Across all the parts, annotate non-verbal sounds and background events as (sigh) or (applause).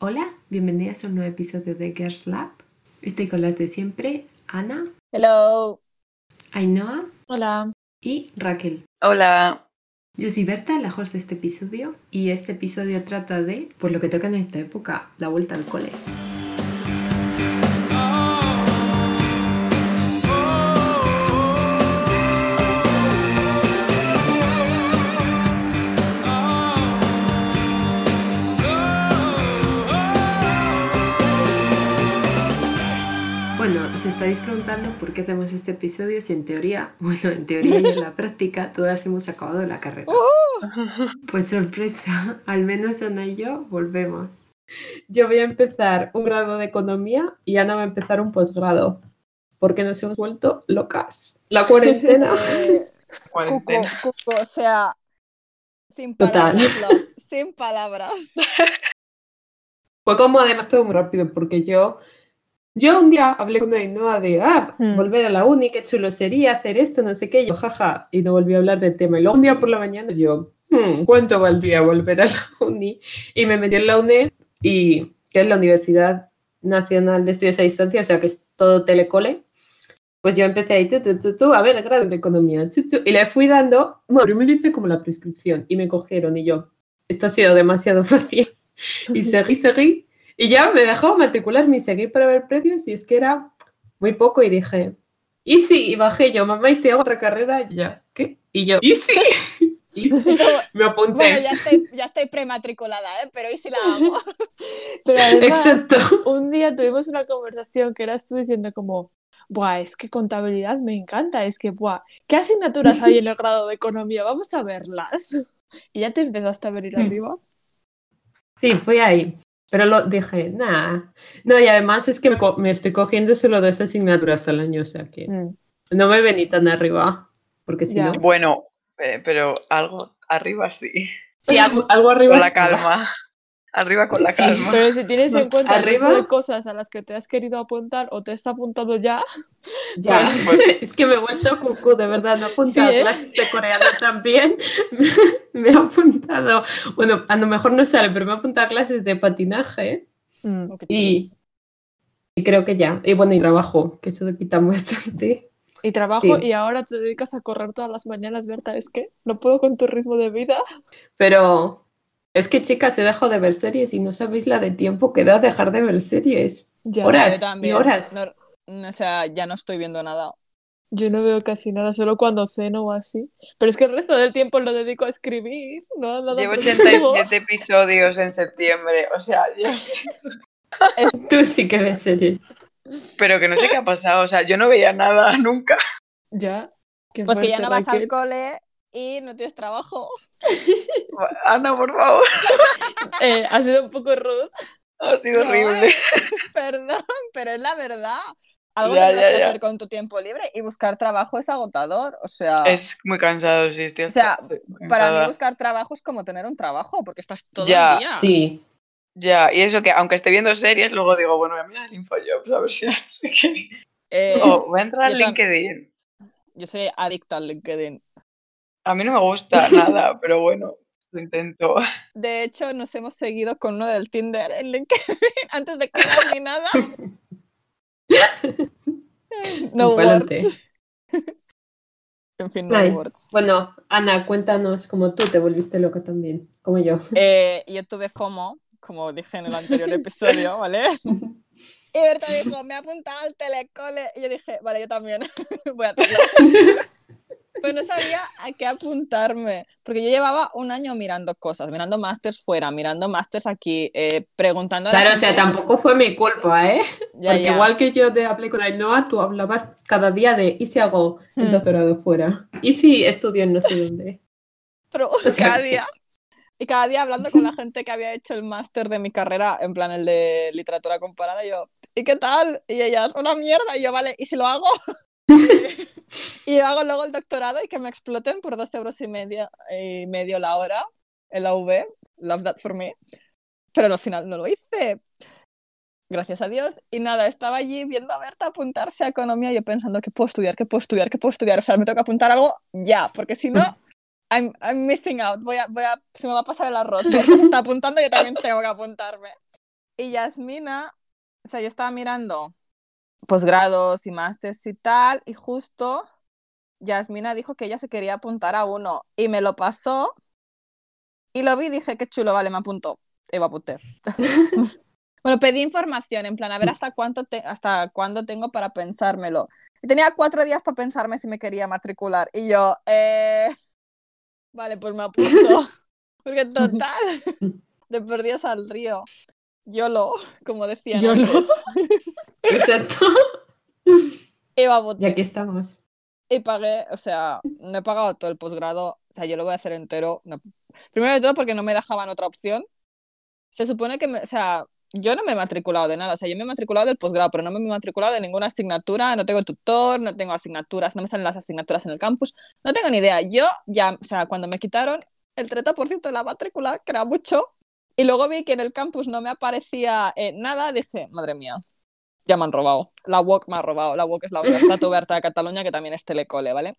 Hola, bienvenidas a un nuevo episodio de Girls Lab. Estoy con las de siempre, Ana, Hello. Ainhoa Hola. y Raquel. Hola. Yo soy Berta, la host de este episodio, y este episodio trata de, pues lo que toca en esta época, la vuelta al cole. Estáis preguntando por qué hacemos este episodio si en teoría, (laughs) bueno, en teoría y en la práctica todas hemos acabado la carrera. Pues sorpresa, (laughs) al menos Ana y yo volvemos. Yo voy a empezar un grado de economía y Ana va a empezar un posgrado, porque nos hemos vuelto locas. La cuarentena. (laughs) Eh, cuco, Cuarentena. cuco, o sea, sin Total. palabras, sin palabras. Fue como además todo muy rápido, porque yo, yo un día hablé con Ainhoa de, ah, Hmm. volver a la uni, qué chulo sería hacer esto, no sé qué, y yo, jaja, y no volví a hablar del tema. Y luego un día por la mañana yo, hmm, ¿cuánto valdría volver a la (laughs) uni? Y me metí en la UNED, y que es la Universidad Nacional de Estudios a Distancia, o sea que es todo telecole. Pues yo empecé ahí, tú, tú, tú, tú, a ver, el grado de economía, tú, tú, y le fui dando, bueno, primero hice como la prescripción, y me cogieron, y yo, esto ha sido demasiado (laughs) fácil. Y seguí, seguí. Y ya me dejó matricularme y seguí para ver precios y es que era muy poco y dije, y sí, y bajé yo, mamá, y si hago otra carrera, Y ya, ¿qué? Y yo, y (laughs) sí. Y (laughs) me apunté. Bueno, ya estoy, ya estoy prematriculada, ¿eh? pero ¿y si la hago? (laughs) Pero además, Exacto. un día tuvimos una conversación que eras tú diciendo como, buah, es que contabilidad me encanta, es que, buah, ¿qué asignaturas hay en el grado de economía? Vamos a verlas. Y ya te empezaste a venir Hmm. arriba. Sí, fui ahí. Pero lo dije, nada. No, y además es que me, co- me estoy cogiendo solo dos asignaturas al año, o sea que Mm. no me vení tan arriba. Porque si Ya. no, Bueno, eh, pero algo arriba sí. sí, algo, algo arriba. Con la calma. Arriba con la Sí. calma. Pero si tienes en (laughs) cuenta el resto arriba. de cosas a las que te has querido apuntar o te has apuntado ya, Ya, Pues- (laughs) es que me he vuelto cucú, de verdad, no he apuntado Sí, ¿eh? clases de coreano también. (laughs) me he apuntado, bueno, a lo mejor no sale, pero me he apuntado a clases de patinaje mm, y, y creo que ya. Y bueno, y trabajo, que eso te quita bastante. y trabajo Sí. y ahora te dedicas a correr todas las mañanas, Berta, es que no puedo con tu ritmo de vida. Pero es que, chicas, he dejado de ver series y no sabéis la de tiempo que da dejar de ver series. Ya. Horas. También. y horas. No, no, o sea, ya no estoy viendo nada. Yo no veo casi nada, solo cuando ceno o así. Pero es que el resto del tiempo lo dedico a escribir, no Llevo productivo. 87 episodios en septiembre. O sea, Dios. (laughs) Tú sí que ves series. Pero que no sé qué ha pasado. O sea, yo no veía nada (laughs) nunca. Ya. qué Pues que ya no vas al cole y no tienes trabajo. (laughs) Ana, por favor. (laughs) Eh, ha sido un poco rude. Ha sido No, horrible. (laughs) Perdón, pero es la verdad. Algo Ya, tendrás ya, que ya. hacer con tu tiempo libre y buscar trabajo es agotador. O sea, Es muy cansado, sí, estoy O sea, para mí buscar trabajo es como tener un trabajo porque estás todo Ya, el día. Sí. Ya, y eso que aunque esté viendo series, luego digo, bueno, voy a mirar el Infojobs a ver si no sé qué. Eh, O voy a entrar al LinkedIn. Yo soy adicta al LinkedIn. A mí no me gusta (laughs) nada, pero bueno, lo intento. De hecho, nos hemos seguido con uno del Tinder en LinkedIn (laughs) antes de quedar ni nada. (laughs) No words. En fin, no Ay, words. Bueno, Ana, cuéntanos cómo tú te volviste loca también, como yo. Eh, yo tuve FOMO, como dije en el anterior episodio, ¿vale? Y Berta dijo, me he apuntado al telecole. Y yo dije, vale, yo también voy a hacerlo. Pero no sabía a qué apuntarme, porque yo llevaba un año mirando cosas, mirando másters fuera, mirando másters aquí, eh, preguntando a la Claro, o sea, tampoco fue mi culpa, ¿eh? Ya, Porque ya. igual que yo te hablé con Ainhoa, tú hablabas cada día de ¿y si hago el Hmm. doctorado fuera? ¿Y si estudio en no sé dónde? Pero (laughs) sea, cada día. Y cada día hablando con la gente que había hecho el máster de mi carrera, en plan el de literatura comparada, yo, ¿y qué tal? Y ellas, una mierda. Y yo, vale, ¿y si lo hago? (laughs) (laughs) y hago luego el doctorado y que me exploten por dos euros y medio, y medio la hora en la UV. Love that for me. Pero al final no lo hice. Gracias a Dios. Y nada, estaba allí viendo a Berta apuntarse a economía, yo pensando que puedo estudiar, que puedo estudiar, que puedo estudiar. O sea, me toca apuntar algo ya, porque si no, (laughs) I'm, I'm missing out. Voy a, voy a, se me va a pasar el arroz. Berta se está apuntando, yo también tengo que apuntarme. Y Yasmina, o sea, yo estaba mirando posgrados y másters y tal, y justo Yasmina dijo que ella se quería apuntar a uno y me lo pasó y lo vi y dije, qué chulo, vale, me apunto. Eva apunté. (laughs) bueno, pedí información, en plan, a ver hasta, cuánto te- hasta cuándo tengo para pensármelo. Y tenía cuatro días para pensarme si me quería matricular. Y yo, eh... vale, pues me apunto. (laughs) Porque total, de perdidas al río. YOLO, como decían YOLO. (laughs) Exacto. Eva Y apunté. aquí estamos. Y pagué, o sea, no he pagado todo el posgrado, o sea, yo lo voy a hacer entero. no- Primero de todo porque no me dejaban otra opción. Se supone que, me- o sea, yo no me he matriculado de nada, o sea, yo me he matriculado del posgrado, pero no me he matriculado de ninguna asignatura, no tengo tutor, no tengo asignaturas, no me salen las asignaturas en el campus, no tengo ni idea. Yo ya, o sea, cuando me quitaron el 30% de la matrícula, que era mucho, y luego vi que en el campus no me aparecía eh, nada, dije, madre mía, ya me han robado. La UOC me ha robado. La UOC es la Universitat Oberta de Cataluña, que también es telecole, ¿vale?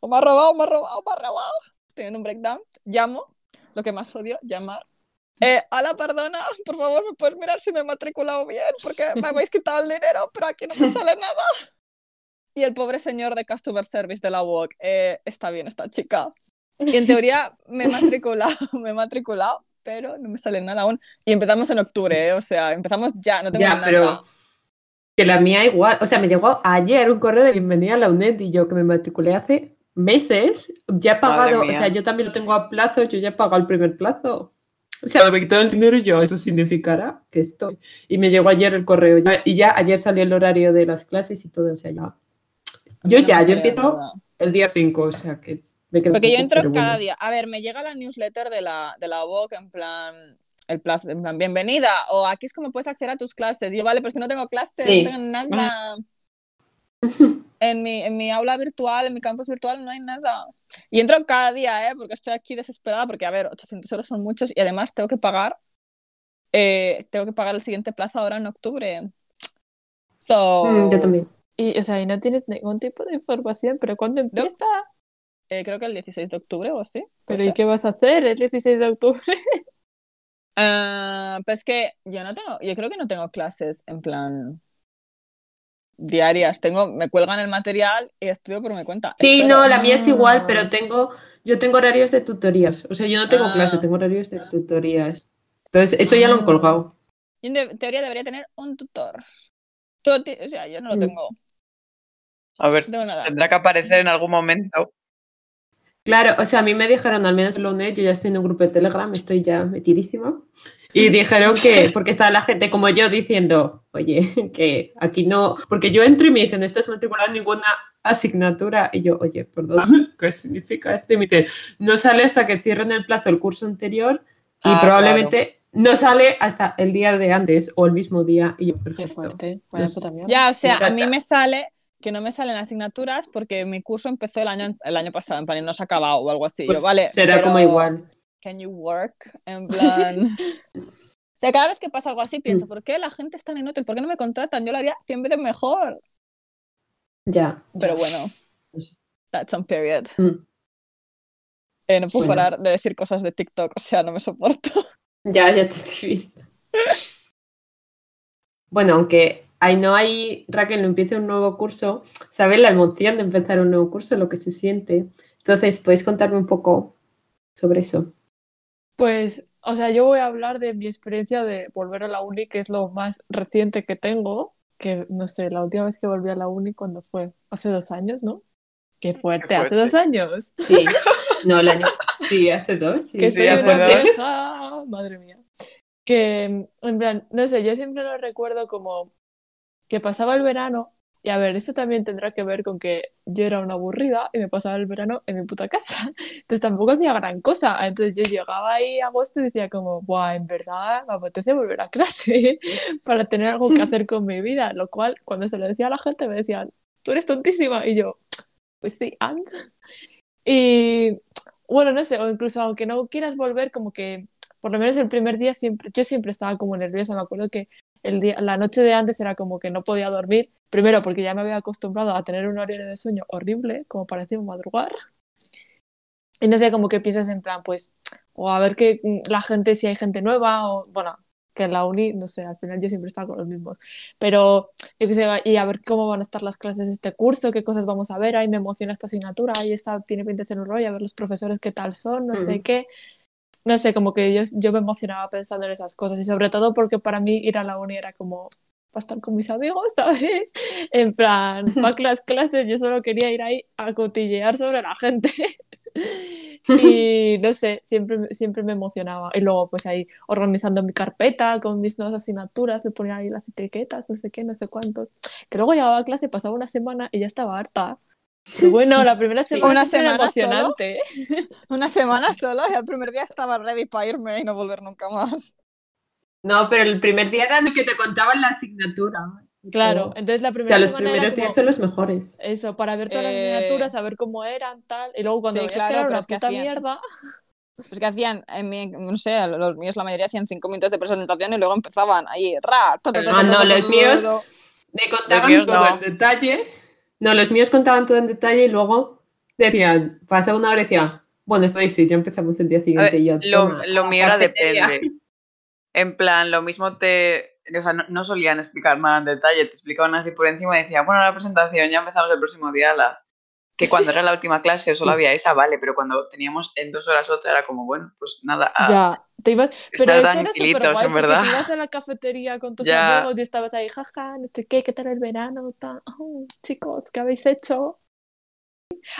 O me ha robado, me ha robado, me ha robado. Teniendo un breakdown, llamo, lo que más odio, llamar. Eh, hola, perdona, por favor, ¿me puedes mirar si me he matriculado bien? Porque me habéis quitado el dinero, pero aquí no me sale nada. Y el pobre señor de Customer Service de la UOC, eh, está bien esta chica. Y en teoría me he (laughs) matriculado, (laughs) me he matriculado, pero no me sale nada aún. Y empezamos en octubre, ¿eh? o sea, empezamos ya, no tengo Ya, nada. pero que la mía igual. O sea, me llegó ayer un correo de bienvenida a la UNED y yo que me matriculé hace meses, ya he pagado, o sea, yo también lo tengo a plazo, yo ya he pagado el primer plazo. O sea, me quitaron el dinero y yo, eso significará que estoy. Y me llegó ayer el correo ya- y ya ayer salió el horario de las clases y todo, o sea, ya. Yo no ya, me yo empiezo nada. el día 5, o sea que me quedo Porque yo entro cada bueno. día. A ver, me llega la newsletter de la, de la UOC en plan, el plazo, en plan, bienvenida, o aquí es como puedes acceder a tus clases. Yo, vale, pero es que no tengo clases, Sí. no tengo nada. (laughs) En mi, en mi aula virtual, en mi campus virtual, no hay nada. Y entro cada día, ¿eh? Porque estoy aquí desesperada, porque, a ver, 800 euros son muchos y además tengo que pagar, eh, tengo que pagar el siguiente plazo ahora en octubre. So, Mm, yo también. Y, o sea, y no tienes ningún tipo de información, pero ¿cuándo empieza? eh, creo que el 16 de octubre o así. ¿Pero y ser. qué vas a hacer el 16 de octubre? Ah, pues que yo no tengo, yo creo que no tengo clases en plan diarias. Tengo, me cuelgan el material y estudio por mi cuenta. Sí, Espero. no, la mía es igual, Ah. pero tengo, yo tengo horarios de tutorías. O sea, yo no tengo Ah. clase, tengo horarios de tutorías. Entonces, eso ya lo han Ah. colgado. Yo en teoría debería tener un tutor. O sea, yo no lo Mm. tengo. A ver, No tengo nada. tendrá que aparecer en algún momento. Claro, o sea, a mí me dijeron, al menos en la UNED, yo ya estoy en un grupo de Telegram, estoy ya metidísima. Y dijeron que, (laughs) porque estaba la gente como yo diciendo, oye, que aquí no, porque yo entro y me dicen, no estás matriculado en ninguna asignatura. Y yo, oye, perdón, ¿qué significa esto? Y me dicen, no sale hasta que cierren el plazo del curso anterior y Ah, probablemente no sale hasta el día de antes o el mismo día. Y yo, Qué perfecto. fuerte. Vaya Pues- puta mierda. Ya, o sea, a mí me sale que no me salen asignaturas porque mi curso empezó el año, el año pasado, en plan, y no se ha acabado o algo así. Pues yo, vale, será como igual. can you work? En plan. (laughs) o sea, cada vez que pasa algo así pienso, ¿por qué la gente es tan inútil? ¿Por qué no me contratan? Yo lo haría 100 veces mejor. Ya. Pero bueno, that's on period. Mm. Eh, no puedo Bueno. parar de decir cosas de TikTok, o sea, no me soporto. Ya, ya te estoy viendo. Bueno, aunque Ainhoa y Raquel no empiece un nuevo curso, ¿sabes la emoción de empezar un nuevo curso, lo que se siente? Entonces, ¿podéis contarme un poco sobre eso? Pues, o sea, yo voy a hablar de mi experiencia de volver a la uni, que es lo más reciente que tengo, que no sé, la última vez que volví a la uni, cuando fue? Hace dos años, ¿no? Qué fuerte, hace fuerte. dos años. Sí. No, el año. Sí, hace dos. Sí, que sí, soy hace una dos. vieja, madre mía. Que, en plan, no sé, yo siempre lo recuerdo como que pasaba el verano, y a ver, eso también tendrá que ver con que yo era una aburrida y me pasaba el verano en mi puta casa. (laughs) Entonces tampoco hacía gran cosa. Entonces yo llegaba ahí a agosto y decía como, buah, en verdad me apetece volver a clase (laughs) para tener algo que hacer con mi vida. Lo cual, cuando se lo decía a la gente, me decían, tú eres tontísima. Y yo, pues sí, and. Y bueno, no sé, o incluso aunque no quieras volver, como que por lo menos el primer día siempre, yo siempre estaba como nerviosa. Me acuerdo que el día, la noche de antes era como que no podía dormir. Primero porque ya me había acostumbrado a tener un horario de sueño horrible, como parecía madrugar. Y no sé, como que piensas en plan, pues, o a ver que la gente, si hay gente nueva, o bueno, que en la uni, no sé, al final yo siempre estaba con los mismos. Pero yo qué sé, y a ver cómo van a estar las clases de este curso, qué cosas vamos a ver, ahí me emociona esta asignatura, ahí está, tiene pinta de ser un rollo, a ver los profesores qué tal son, no sé qué. No sé, como que yo, yo me emocionaba pensando en esas cosas y sobre todo porque para mí ir a la uni era como para estar con mis amigos, (laughs) ¿sabes? En plan, fuck las clases, yo solo quería ir ahí a cotillear sobre la gente. (laughs) Y no sé, siempre, me- siempre me emocionaba. Y luego, pues ahí organizando mi carpeta con mis nuevas asignaturas, le ponía ahí las etiquetas, no sé qué, no sé cuántos. Que luego llegaba a clase, pasaba una semana y ya estaba harta. Bueno, la primera (laughs) semana ¿Una semana solo? emocionante. ¿eh? Una semana solo y el primer día estaba ready para irme y no volver nunca más. No, pero el primer día era en el que te contaban la asignatura. Claro, Todo. entonces la O primera sea, los primeros como días son los mejores. eso, para ver todas las Eh, asignaturas, saber cómo eran, tal. Y luego cuando Sí, claro, que era una es que puta hacían- mierda, Pues que hacían, en mi, no sé, los míos la mayoría hacían cinco minutos de presentación y luego empezaban ahí, ra, to, to, to, to, no, to, los míos-. Me contaban todo no. en detalle. No, los míos contaban todo en detalle y luego decían, pasa una hora y decía, bueno, esto sí, ya empezamos el día siguiente. ver, y yo, lo, "Toma, lo mío era cafetería". depende. (laughs) En plan, lo mismo te. O sea, no, no solían explicar nada en detalle, te explicaban así por encima y decían, bueno, la presentación, ya empezamos el próximo día. La... Que cuando era la última clase solo había esa, vale, pero cuando teníamos en dos horas otra era como, bueno, pues nada, a ya. Te ibas, pero eso era súper guay en verdad. te ibas a la cafetería con tus Ya. amigos y estabas ahí, jaja, no sé qué, qué tal el verano, tal. Oh, chicos, ¿qué habéis hecho?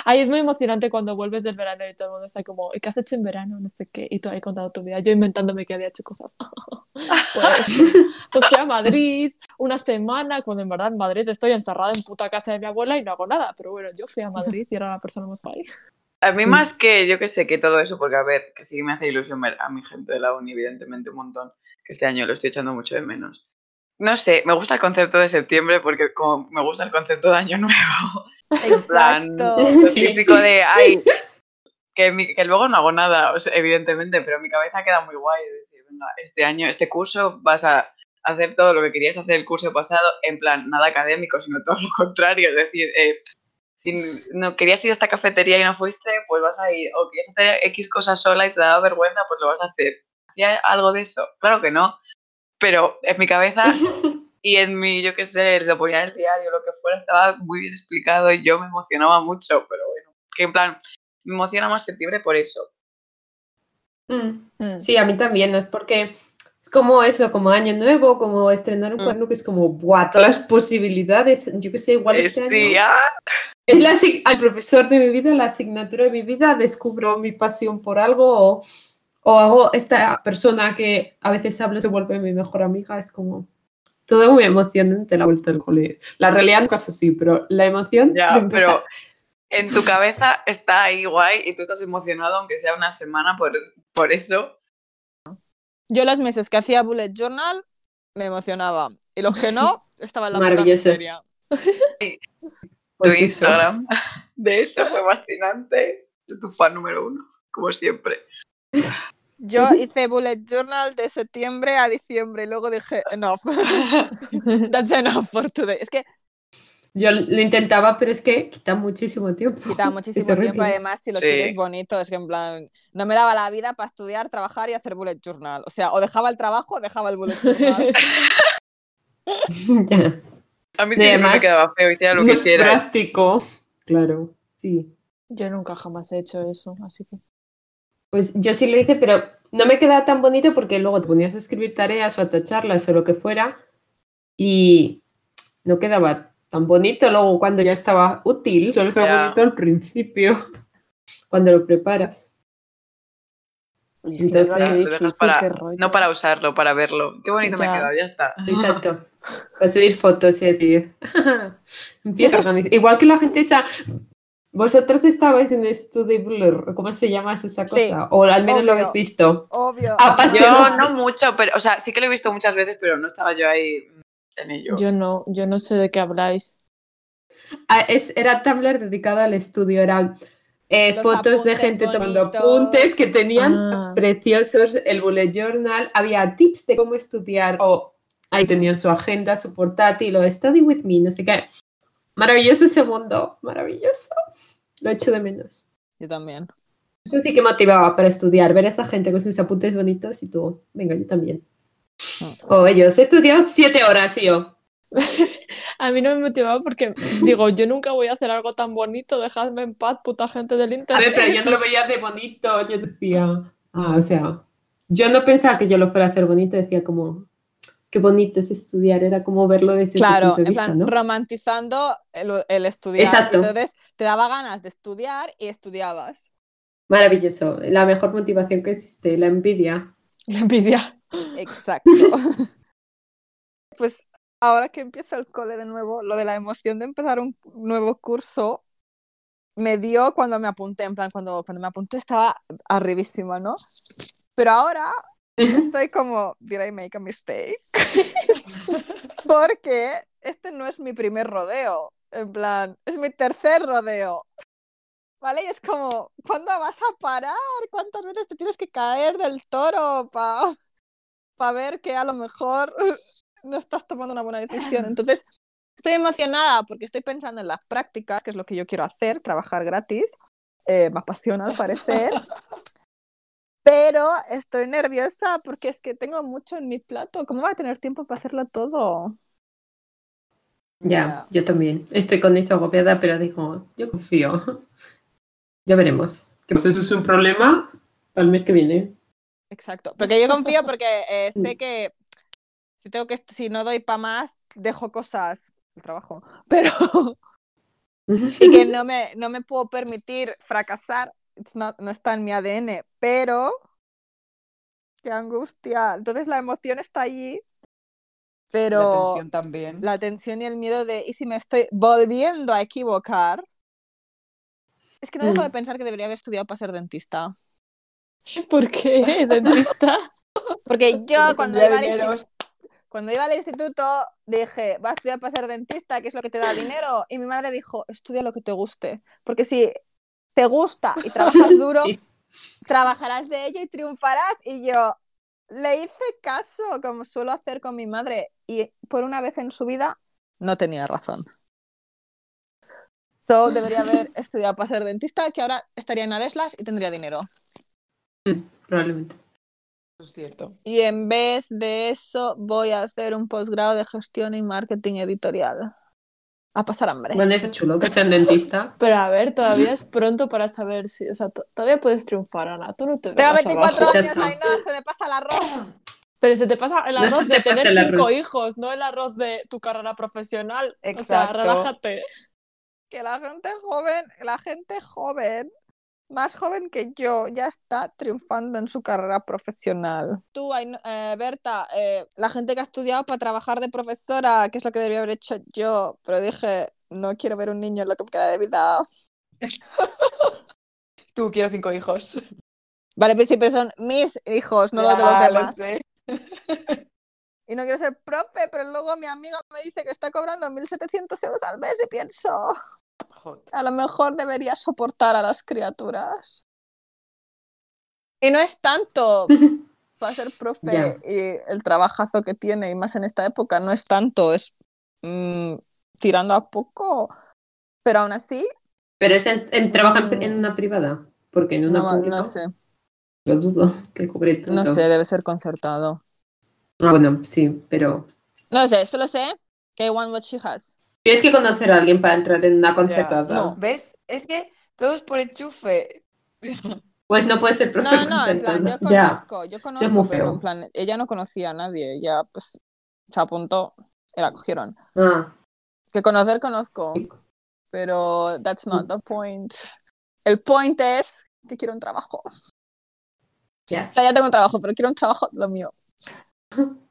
Ay, es muy emocionante cuando vuelves del verano y todo el mundo está como, ¿y qué has hecho en verano? No sé qué, y tú ahí contando tu vida, yo inventándome que había hecho cosas. (laughs) Pues, pues fui a Madrid una semana, cuando en verdad en Madrid estoy encerrada en puta casa de mi abuela y no hago nada, pero bueno, yo fui a Madrid y era la persona más guay. A mí Mm. más que, yo que sé, que todo eso, porque a ver, que sí me hace ilusión ver a mi gente de la uni, evidentemente un montón, que este año lo estoy echando mucho de menos. No sé, me gusta el concepto de septiembre porque como me gusta el concepto de año nuevo, en plan, Exacto. lo típico de, ay, (laughs) que, mi- que luego no hago nada, o sea, evidentemente, pero mi cabeza queda muy guay de decir, venga, este año, este curso vas a hacer todo lo que querías hacer el curso pasado, en plan, nada académico, sino todo lo contrario, es decir, eh, si no querías ir a esta cafetería y no fuiste, pues vas a ir, o querías hacer X cosas sola y te daba vergüenza, pues lo vas a hacer. ¿Hacía algo de eso? Claro que no, pero en mi cabeza (laughs) y en mi, yo qué sé, lo ponía en el diario, lo que fuera, estaba muy bien explicado y yo me emocionaba mucho, pero bueno, que en plan, me emociona más septiembre por eso. Mm. Mm. Sí, a mí también, ¿no? es porque es como eso, como año nuevo, como estrenar un Mm. cuaderno que es como, ¡buah! Todas las posibilidades. Yo que sé, igual Eh, este año ah, es la, al profesor de mi vida, la asignatura de mi vida, descubro mi pasión por algo o, o hago esta persona que a veces hablo se vuelve mi mejor amiga, es como todo muy emocionante la vuelta del colegio. La realidad nunca es así, pero la emoción... ya, de pero en tu cabeza está ahí guay y tú estás emocionado, aunque sea una semana, por, por eso. Yo los meses que hacía bullet journal me emocionaba. Y los que no, (laughs) estaba en la puta Maravilloso. miseria. (laughs) pues tu eso. Instagram (laughs) de eso fue fascinante. Soy tu fan número uno, como siempre. Yo hice bullet journal de septiembre a diciembre y luego dije, enough. (laughs) That's enough for today. Es que Yo lo intentaba, pero es que quita muchísimo tiempo. quitaba (laughs) muchísimo tiempo. Además, si lo Sí. quieres bonito, es que en plan, no me daba la vida para estudiar, trabajar y hacer bullet journal. O sea, o dejaba el trabajo o dejaba el bullet journal. (laughs) Ya. A mí que siempre me además, quedaba feo, hiciera lo que hiciera. práctico. Claro, sí. Yo nunca jamás he hecho eso, así que. Pues yo sí lo hice, pero no me quedaba tan bonito porque luego te ponías a escribir tareas o a tacharlas o lo que fuera y no quedaba tan bonito luego cuando ya estaba útil. Solo estaba bonito al principio, (laughs) cuando lo preparas. Entonces, difícil, para-. No para usarlo, para verlo. Qué bonito me ha quedado, ya está. Exacto. (laughs) Para subir fotos y decir. (laughs) Empieza. Igual que la gente esa. Vosotros estabais en Study Blur, ¿cómo se llama esa cosa? Sí, o al menos lo habéis visto. Obvio. Yo no mucho, pero, o sea, sí que lo he visto muchas veces, pero no estaba yo ahí en ello. Yo no, yo no sé de qué habláis. Ah, es, era Tumblr dedicado al estudio, eran eh, fotos de gente tomando apuntes que tenían Ah. preciosos, el bullet journal, había tips de cómo estudiar, o ahí tenían su agenda, su portátil, o study with me, no sé qué. Maravilloso ese mundo, maravilloso. Lo echo de menos. Yo también. Eso sí que motivaba para estudiar, ver a esa gente con sus apuntes bonitos y tú, venga, yo también. O ellos, he estudiado siete horas y yo. (laughs) A mí no me motivaba porque digo, yo nunca voy a hacer algo tan bonito, dejadme en paz, puta gente del A internet. ver, pero yo no lo veía de bonito. Yo decía, ah, o sea, yo no pensaba que yo lo fuera a hacer bonito, decía como, qué bonito es estudiar, era como verlo desde Claro, tu punto de en vista, plan, ¿no? romantizando el, el estudiar. Exacto. Entonces te daba ganas de estudiar y estudiabas. Maravilloso, la mejor motivación que existe, la envidia. La envidia. (laughs) Exacto. pues ahora que empieza el cole de nuevo, lo de la emoción de empezar un nuevo curso me dio cuando me apunté, en plan, cuando, cuando me apunté estaba arribísima, ¿no? Pero ahora estoy como, did I make a mistake? (laughs) Porque este no es mi primer rodeo, en plan, es mi tercer rodeo. ¿Vale? Y es como, ¿cuándo vas a parar? ¿Cuántas veces te tienes que caer del toro para pa ver que a lo mejor (laughs) no estás tomando una buena decisión? Entonces, estoy emocionada porque estoy pensando en las prácticas, que es lo que yo quiero hacer, trabajar gratis. Eh, me apasiona al parecer. (laughs) Pero estoy nerviosa porque es que tengo mucho en mi plato. ¿Cómo voy a tener tiempo para hacerlo todo? Ya, yo también. Estoy con eso agobiada, pero digo, yo confío. (laughs) Ya veremos. Que pues eso es un problema para el mes que viene. Exacto. Porque yo confío porque eh, sé que si tengo que si no doy para más, dejo cosas el trabajo. Pero (laughs) (laughs) y que no me, no me puedo permitir fracasar. It's not- no está en mi ADN, pero qué angustia. Entonces la emoción está allí, pero La tensión también. la tensión y el miedo de ¿y si me estoy volviendo a equivocar? Es que no dejo Mm. de pensar que debería haber estudiado para ser dentista. ¿Por qué, (laughs) dentista? Porque yo cuando iba, al cuando iba al instituto dije, vas a estudiar para ser dentista, que es lo que te da dinero. Y mi madre dijo, estudia lo que te guste. Porque si te gusta y (laughs) trabajas duro, Sí. trabajarás de ello y triunfarás. Y yo le hice caso, como suelo hacer con mi madre. Y por una vez en su vida, no tenía razón. So, debería (laughs) haber estudiado para ser dentista, que ahora estaría en Adeslas y tendría dinero. Probablemente. Eso es cierto. Y en vez de eso, voy a hacer un posgrado de gestión y marketing editorial. A pasar hambre. Bueno, es chulo que sean dentista. (laughs) Pero a ver, todavía es pronto para saber si. O sea, to- todavía puedes triunfar, Ana. Tú no te Tengo vengas 24 abajo. años, ay no, se me pasa el arroz. (clears throat) Pero se te pasa el No arroz se te de tener el cinco arroz. hijos, no el arroz de tu carrera profesional. O sea, Exacto. relájate. Que la gente joven, la gente joven, más joven que yo, ya está triunfando en su carrera profesional. Tú, eh, Berta, eh, la gente que ha estudiado para trabajar de profesora, que es lo que debería haber hecho yo, pero dije, no quiero ver un niño en lo que me queda de vida. (laughs) Tú quiero cinco hijos. Vale, pues sí, pero son mis hijos, no los de los Ya, lo demás. sé. (laughs) Y no quiero ser profe, pero luego mi amiga me dice que está cobrando 1.700 euros al mes y pienso, Joder. a lo mejor debería soportar a las criaturas. Y no es tanto (laughs) para ser profe y el trabajazo que tiene, y más en esta época, no es tanto, es mm, tirando a poco, pero aún así, Pero es en, en- trabaja en, Mm. en una privada. Porque en una no, pública no sé, lo dudo que cobre no sé, debe ser concertado. Ah, bueno, sí, pero No sé, solo sé que I want what she has. Tienes que conocer a alguien para entrar en una Ya. concertada. No, ¿ves? Es que todos por enchufe. (laughs) Pues no puedes ser profe no, no, en plan, yo concertada. Ya. conozco, yo conozco, muy pero feo. en plan, ella no conocía a nadie, ella pues se apuntó y la cogieron. Ah, Que conocer conozco, pero that's not the point. El point es que quiero un trabajo. ya. O sea, ya tengo un trabajo, pero quiero un trabajo lo mío. (laughs)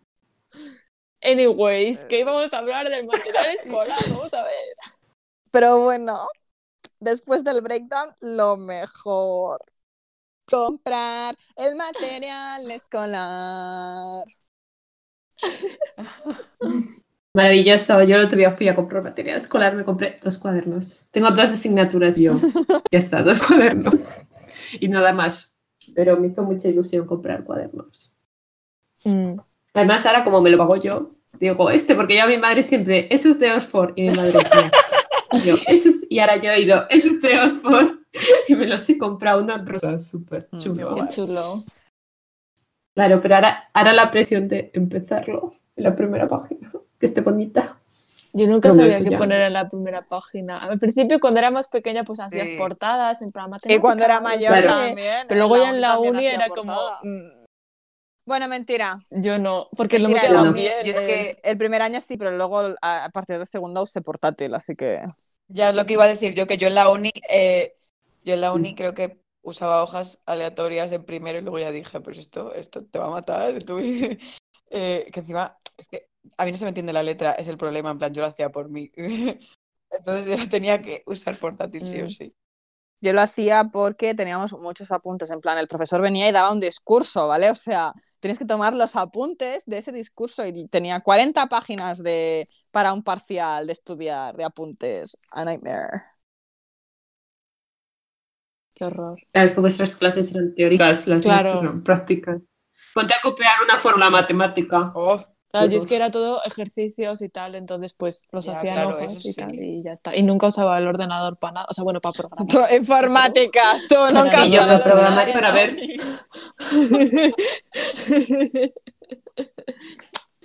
Anyways, que íbamos a hablar del material (laughs) escolar, vamos a ver. Pero bueno, después del breakdown, lo mejor. Comprar el material escolar. (laughs) Maravilloso. Yo el otro día fui a comprar material escolar, me compré dos cuadernos. Tengo dos asignaturas yo. ya está, dos cuadernos. Y nada más. Pero me hizo mucha ilusión comprar cuadernos. Además, ahora como me lo pago yo, digo, este, porque yo a mi madre siempre, eso es de Oxford. Y mi madre yo, "Eso es-". y ahora yo he ido, eso es de Oxford. (laughs) Y me los he comprado una rosa súper Mm, chulo. qué chulo. Claro, pero ahora, ahora la presión de empezarlo en la primera página, que esté bonita. Yo nunca No, sabía qué poner en la primera página. Al principio, cuando era más pequeña, pues hacías Sí. portadas en plan Y cuando era mayor qué. también. Pero luego ya en la uni era como. portada. mm, Bueno, mentira. Yo no, porque la no. uni, bien. Y es eh, que- el primer año sí, pero luego a, partir de segundo usé portátil, así que. Ya es lo que iba a decir yo, que yo en la uni, eh, yo en la uni creo que usaba hojas aleatorias en primero y luego ya dije, pues esto, esto te va a matar. tú". (laughs) Eh, que encima, es que a mí no se me entiende la letra, es el problema, en plan, yo lo hacía por mí. (laughs) Entonces yo tenía que usar portátil sí o Mm. sí. Yo lo hacía porque teníamos muchos apuntes. En plan, el profesor venía y daba un discurso, ¿vale? O sea, tienes que tomar los apuntes de ese discurso y tenía 40 páginas de, para un parcial de estudiar, de apuntes. A nightmare. Qué horror. Es que vuestras clases eran teóricas, las Claro. nuestras eran prácticas. Ponte a copiar una fórmula matemática. Oh, Claro, yo es que era todo ejercicios y tal, entonces pues los Ya, hacía claro, hojas y tal, y ya está. Y nunca usaba el ordenador para nada, o sea, bueno, para programar. Informática, tú nunca Y yo usabas para programar para ver.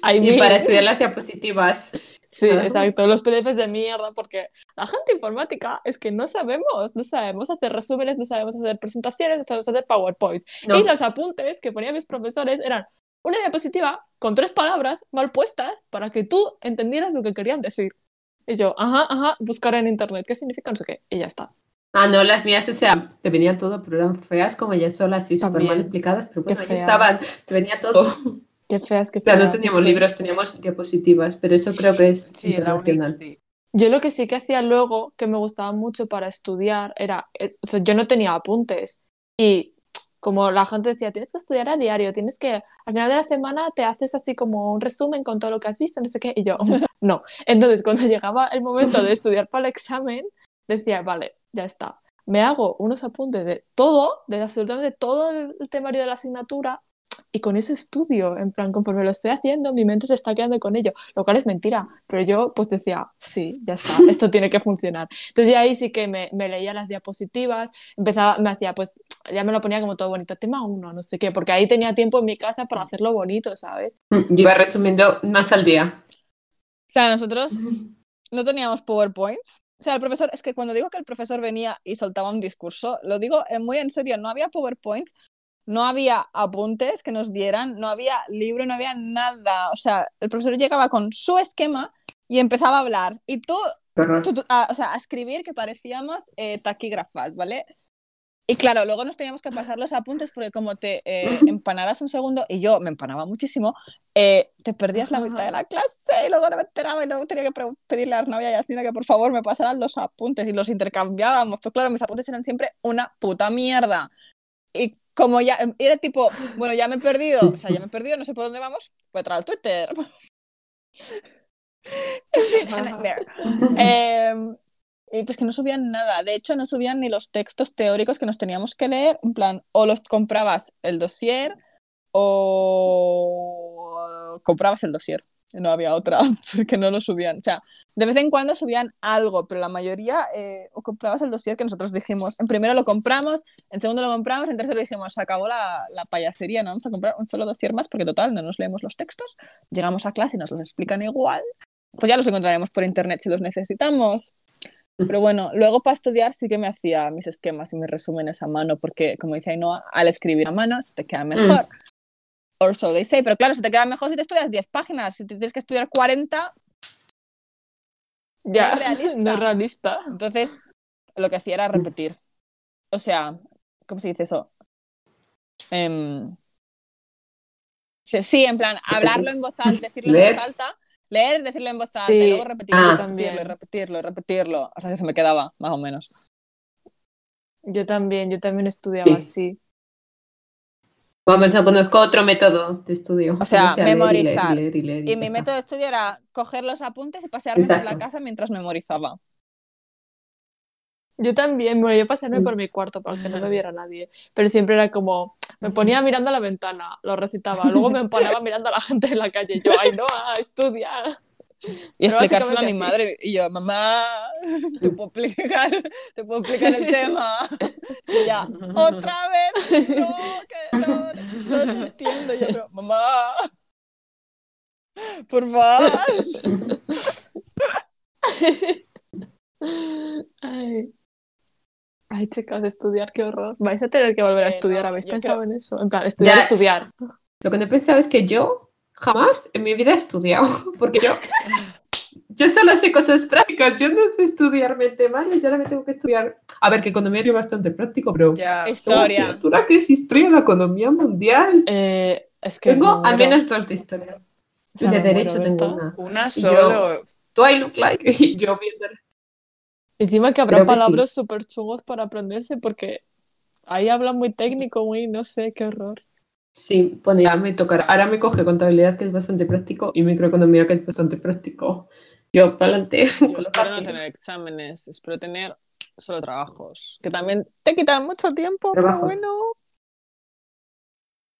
Ay, Y (laughs) mira. para estudiar las diapositivas. Sí, exacto, los PDFs de mierda, porque la gente informática es que no sabemos, no sabemos hacer resúmenes, no sabemos hacer presentaciones, no sabemos hacer PowerPoints. No. Y los apuntes que ponían mis profesores eran una diapositiva con tres palabras mal puestas para que tú entendieras lo que querían decir. Y yo, ajá, ajá, buscar en internet qué significa no sé qué, y ya está. Ah, no, las mías, o sea, te venía todo, pero eran feas como ellas solas y súper mal explicadas, pero bueno, ahí estaban, te venía todo. O Qué feas, qué sea, feas. no teníamos sí. libros, teníamos diapositivas, pero eso creo que es sí, la internacional. sí. Yo lo que sí que hacía luego, que me gustaba mucho para estudiar, era, eh, o sea, yo no tenía apuntes. Y como la gente decía, tienes que estudiar a diario, tienes que, al final de la semana te haces así como un resumen con todo lo que has visto, no sé qué, y yo, (laughs) (laughs) no. Entonces, cuando llegaba el momento de estudiar para el examen, decía, vale, ya está. Me hago unos apuntes de todo, de absolutamente todo el temario de la asignatura, y con eso estudio, en plan, conforme lo estoy haciendo, mi mente se está quedando con ello, lo cual es mentira, pero yo pues decía, sí, ya está, (laughs) esto tiene que funcionar. Entonces ya ahí sí que me, me leía las diapositivas, empezaba, me hacía, pues ya me lo ponía como todo bonito, tema uno, no sé qué, porque ahí tenía tiempo en mi casa para hacerlo bonito, ¿sabes? Mm, Yo iba resumiendo más al día. O sea, nosotros no teníamos PowerPoints. O sea, el profesor, es que cuando digo que el profesor venía y soltaba un discurso, lo digo eh, muy en serio, no había PowerPoints, no había apuntes que nos dieran, no había libro, no había nada. O sea, el profesor llegaba con su esquema y empezaba a hablar. Y tú, tú- tú- a, o sea, a escribir que parecíamos eh, taquígrafas, ¿vale? Y claro, luego nos teníamos que pasar los apuntes porque como te eh, (laughs) empanaras un segundo, y yo me empanaba muchísimo, eh, te perdías la mitad de la clase y luego no me enteraba y luego tenía que pedirle a Arnavia y a que por favor me pasaran los apuntes y los intercambiábamos. Pues claro, mis apuntes eran siempre una puta mierda. Y como ya era tipo, bueno, ya me he perdido, o sea, ya me he perdido, no sé por dónde vamos, voy a entrar al Twitter. En (laughs) fin. (laughs) Em, y pues que no subían nada. De hecho, no subían ni los textos teóricos que nos teníamos que leer. En plan, o los comprabas el dossier o comprabas el dossier. No había otra, (laughs) porque no lo subían. O sea, de vez en cuando subían algo, pero la mayoría eh, o comprabas el dossier que nosotros dijimos. En primero lo compramos, en segundo lo compramos, en tercero dijimos, se acabó la, la payasería, no vamos a comprar un solo dossier más porque total, no nos leemos los textos. Llegamos a clase y nos los explican igual. Pues ya los encontraremos por internet si los necesitamos. Pero bueno, luego para estudiar sí que me hacía mis esquemas y mis resúmenes a mano, porque como dice Ainhoa, al escribir a mano se te queda mejor. Or so they say. Pero claro, se te queda mejor si te estudias 10 páginas. Si te tienes que estudiar 40, Ya, es realista. no es realista. entonces lo que hacía era repetir. O sea, ¿cómo se dice eso? Em, sí, en plan, hablarlo en voz alta, decirlo en voz alta, leer, decirlo en voz alta, Sí, y luego repetirlo, Ah. y repetirlo, y repetirlo, y repetirlo, hasta que se me quedaba, más o menos. Yo también, yo también estudiaba Sí. así. Vamos, no conozco otro método de estudio. O sea, leer memorizar. leer y leer y Y ya mi está. método de estudio era coger los apuntes y pasearme por la casa mientras memorizaba. Yo también, bueno, yo pasarme Mm. por mi cuarto para que no me viera nadie, pero siempre era como, me ponía mirando a la ventana, lo recitaba, luego me empanaba mirando a la gente en la calle, yo, ay no, estudia. Y Pero explicárselo a mi madre. Y yo, mamá, te puedo explicar, te puedo explicar el tema. Y ya, otra vez, no, que no, no te entiendo. Y yo, pero, mamá, por favor. (laughs) Ay. Ay, chicas, estudiar, qué horror. Vais a tener que volver a Eh, estudiar. ¿Habéis yo pensado creo- en eso? En plan, estudiar, Ya. estudiar. Lo que no he pensado es que yo jamás en mi vida he estudiado, (laughs) porque yo, yo solo sé cosas prácticas, yo no sé estudiar matemáticas, y ahora me tengo que estudiar. A ver, que economía es bastante práctico, pero Ya. Historia. que es historia de la economía mundial. Eh, es que Tengo al menos dos de historia. O sea, y de muero, derecho tengo una. Una Y yo- solo. Do I look like? Y yo viendo. Encima que habrá Creo sí. palabras súper chungos para aprenderse porque ahí hablan muy técnico, muy no sé, qué horror. Sí, bueno, ya me tocará. Ahora me coge contabilidad, que es bastante práctico, y microeconomía, que es bastante práctico. Yo, para adelante. Yo (laughs) espero no tener exámenes, espero tener solo trabajos. Que también te quitan mucho tiempo, Trabajo. pero bueno.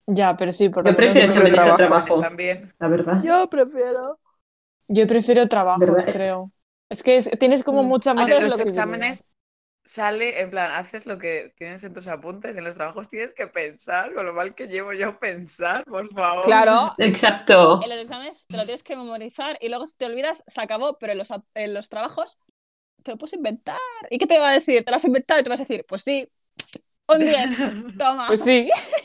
Ya, pero sí, por Yo lo menos prefiero yo siempre trabajo. trabajo. También. La verdad. Yo prefiero. Yo prefiero trabajos, creo. Es que es- tienes como mucha más Haces los exámenes, sale, en plan, haces lo que tienes en tus apuntes, en los trabajos tienes que pensar, con lo mal que llevo yo pensar, por favor. Claro, Exacto. en los exámenes te lo tienes que memorizar y luego si te olvidas, se acabó, pero en los, en los trabajos te lo puedes inventar. ¿Y qué te va a decir? Te lo has inventado y te vas a decir, pues sí, un 10, (laughs) toma. Pues sí, (laughs)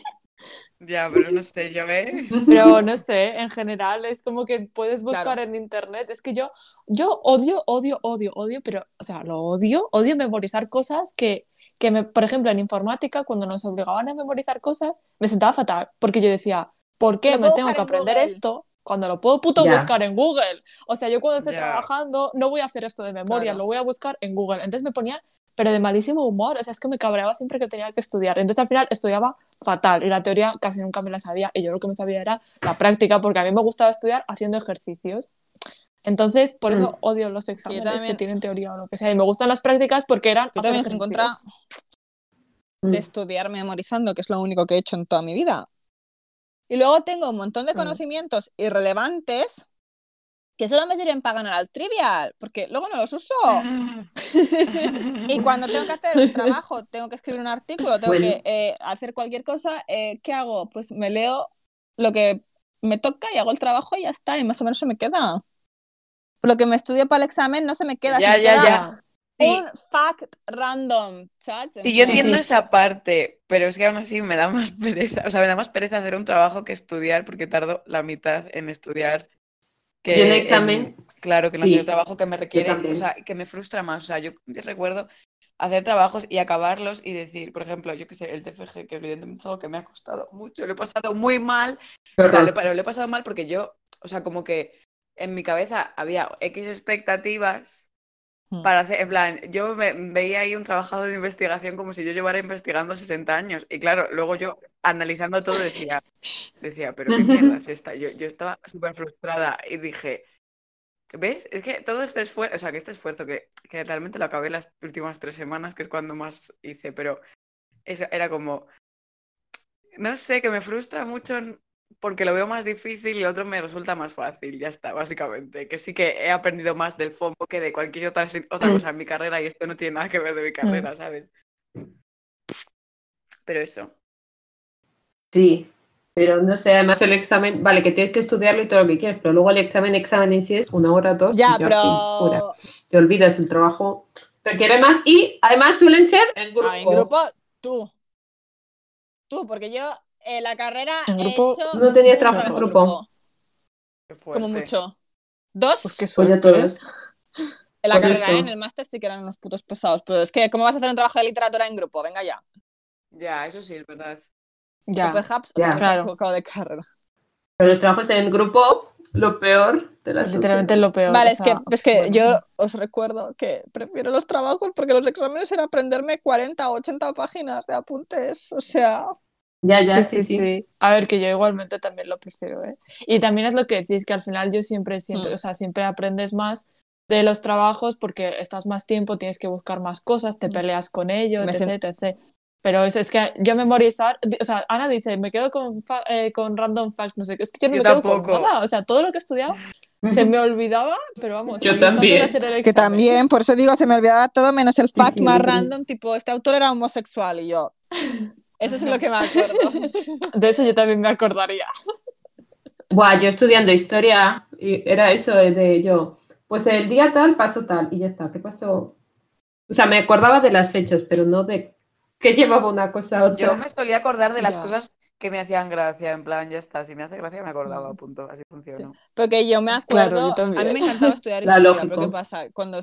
Ya, pero no sé, yo, ¿eh? pero (laughs) no sé, en general es como que puedes buscar Claro. en internet. Es que yo, yo odio, odio, odio, odio, pero, o sea, lo odio, odio memorizar cosas que, que me, por ejemplo, en informática, cuando nos obligaban a memorizar cosas, me sentaba fatal, porque yo decía, ¿por qué me tengo que aprender Google. esto? Cuando lo puedo puto Ya. buscar en Google. O sea, yo cuando estoy Ya. trabajando no voy a hacer esto de memoria, Claro. lo voy a buscar en Google. Entonces me ponía, pero de malísimo humor. O sea, es que me cabreaba siempre que tenía que estudiar. Entonces al final estudiaba fatal y la teoría casi nunca me la sabía. Y yo lo que me sabía era la práctica, porque a mí me gustaba estudiar haciendo ejercicios. Entonces, por eso odio los exámenes que tienen teoría o lo que sea. Y me gustan las prácticas porque eran. Yo hacer también estoy en contra de estudiar memorizando, que es lo único que he hecho en toda mi vida. Y luego tengo un montón de Mm. conocimientos irrelevantes que solo me sirven para ganar al trivial, porque luego no los uso. (laughs) Y cuando tengo que hacer un trabajo, tengo que escribir un artículo, tengo Bueno. que eh, hacer cualquier cosa, eh, ¿qué hago? Pues me leo lo que me toca y hago el trabajo y ya está, y más o menos se me queda. Lo que me estudio para el examen no se me queda, Ya, se me ya, queda ya. Sí. un fact random, ¿sabes? Y yo Sí, entiendo sí. esa parte, pero es que aún así me da más (laughs) pereza, o sea, me da más pereza hacer un trabajo que estudiar porque tardo la mitad en estudiar. Que en- examen, claro, que en sí, el trabajo que me requiere, o sea, que me frustra más. O sea, yo recuerdo hacer trabajos y acabarlos y decir, por ejemplo, yo qué sé, el TFG, que evidentemente es algo que me ha costado mucho, lo he pasado muy mal, Claro, pero lo he pasado mal porque yo, o sea, como que en mi cabeza había X expectativas. Para hacer, en plan, yo me, veía ahí un trabajador de investigación como si yo llevara investigando 60 años. Y claro, luego yo analizando todo decía, decía, pero qué mierda es esta. Yo, yo estaba súper frustrada y dije, ¿ves? Es que todo este esfuerzo, o sea, que este esfuerzo que, que realmente lo acabé las últimas tres semanas, que es cuando más hice, pero eso era como, no sé, que me frustra mucho porque lo veo más difícil y lo otro me resulta más fácil, ya está, básicamente. Que sí que he aprendido más del FOMO que de cualquier otra, otra Mm. cosa en mi carrera y esto no tiene nada que ver de mi carrera, ¿sabes? Pero eso. Sí, pero no sé, además el examen, vale, que tienes que estudiarlo y todo lo que quieras, pero luego el examen, examen en sí es una hora, dos, Ya, y pero Te olvidas el trabajo, requiere más y además suelen ser en grupo. Ah, en grupo, tú. Tú, porque yo en la carrera he grupo hecho no tenías mucho trabajo en grupo. Qué fuerte. como mucho. ¿Dos? Pues Pues ya suerte. todos. en la pues carrera. ¿eh? en el máster sí que eran unos putos pesados, pero es que ¿cómo vas a hacer un trabajo de literatura en grupo? Venga ya. Ya, eso sí, es verdad. Ya. Super Hubs, o Ya. sea, me he Claro. de carrera. Pero los trabajos en grupo, lo peor de la Es literalmente lo peor. Vale, o es que, sea, es que bueno. yo os recuerdo que prefiero los trabajos porque los exámenes era aprenderme 40 o 80 páginas de apuntes. O sea, Ya, ya, sí, sí, sí. A ver, que yo igualmente también lo prefiero, ¿eh? Y también es lo que decís, que al final yo siempre siento, Mm. o sea, siempre aprendes más de los trabajos porque estás más tiempo, tienes que buscar más cosas, te Mm. peleas con ellos, etc, etc. Pero es, es que yo memorizar, o sea, Ana dice, me quedo con, fa- eh, con random facts, no sé qué, es que yo no Yo me quedo con tampoco. nada, o sea, todo lo que he estudiado se me olvidaba, pero vamos. Yo también. Que también, por eso digo, se me olvidaba todo menos el fact sí, más (laughs) random, tipo, este autor era homosexual y yo. (laughs) Eso es lo que me acuerdo. (laughs) De eso yo también me acordaría. Buah, yo estudiando historia, y era eso de, de yo, pues el día tal pasó tal, y ya está, ¿qué pasó? O sea, me acordaba de las fechas, pero no de qué llevaba una cosa a otra. Yo me solía acordar de las Ya. cosas que me hacían gracia, en plan, ya está, si me hace gracia me acordaba, punto, así funcionó. Porque yo me Claro, acuerdo, yo también. a mí me encantaba estudiar La historia, lógico. pero ¿qué pasa? Cuando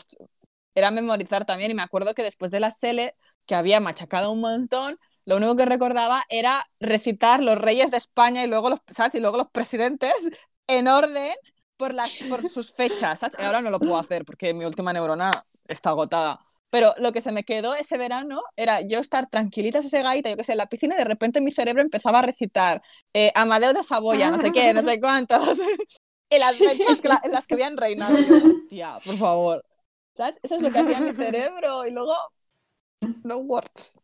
era memorizar también y me acuerdo que después de la SELE, que había machacado un montón, lo único que recordaba era recitar los reyes de España y luego los, ¿sabes? Y luego los presidentes en orden por, las, por sus fechas, ¿sabes? Y ahora no lo puedo hacer porque mi última neurona está agotada. Pero lo que se me quedó ese verano era yo estar tranquilita ese gaita, yo qué sé, en la piscina y de repente mi cerebro empezaba a recitar eh, Amadeo de Saboya, no sé qué, no sé (laughs) cuántos. (laughs) en las fechas que la- en las que habían reinado. Yo, hostia, por favor. ¿Sabes? Eso es lo que hacía mi cerebro y luego. No works.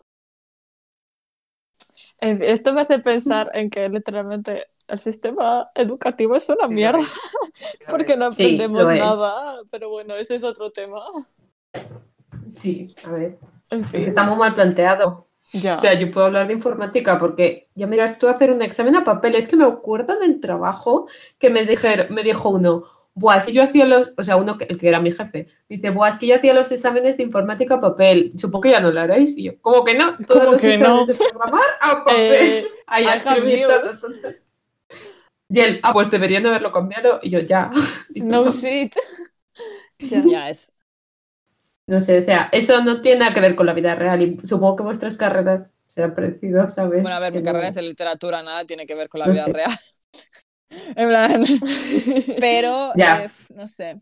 Esto me hace (laughs) pensar en que literalmente el sistema educativo es una Sí, lo mierda. es, (laughs) sí, lo Porque no aprendemos nada. Pero bueno, ese es otro tema. Sí, a ver, En fin, está muy mal planteado. ya. O sea, yo puedo hablar de informática porque ya miras tú hacer un examen a papel. Es que me acuerdo del trabajo que me, dijer, me dijo uno, Buah, es que yo hacía los, o sea, uno que, el que era mi jefe, dice, Buah, es que yo hacía los exámenes de informática a papel. Supongo que ya no lo haréis. Y yo, ¿cómo que no? Todos ¿Cómo los que exámenes no? de programar a (laughs) papel. Eh, (laughs) Ahí a escribir. Y él, ah, pues deberían haberlo cambiado. Y yo, ya. (laughs) Dice, no shit. Ya. Ya es. No sé, o sea, eso no tiene nada que ver con la vida real y supongo que vuestras carreras serán parecidas, ¿sabes? Bueno, a ver, mi carrera no- es de literatura, nada tiene que ver con la No vida sé. real. En plan. (laughs) Pero, Ya. eh, no sé.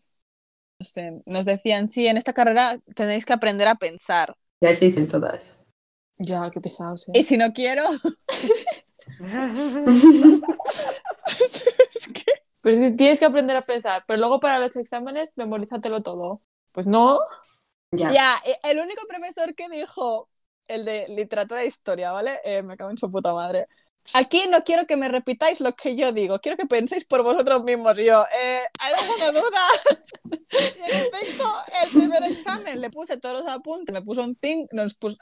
No sé. Nos decían, sí, en esta carrera tenéis que aprender a pensar. Ya se dicen todas. Ya, qué pesado, sí. Y si no quiero. (laughs) (laughs) es que Pero es que tienes que aprender a pensar. Pero luego para los exámenes, memorízatelo todo. Pues no. Ya. Ya, eh, el único profesor que dijo, el de literatura e historia, ¿vale? Eh, me cago en su puta madre. Aquí no quiero que me repitáis lo que yo digo, quiero que penséis por vosotros mismos. Y yo, eh, ¿hay alguna duda? y (laughs) en efecto, el primer examen le puse todos los apuntes, me puso un 5,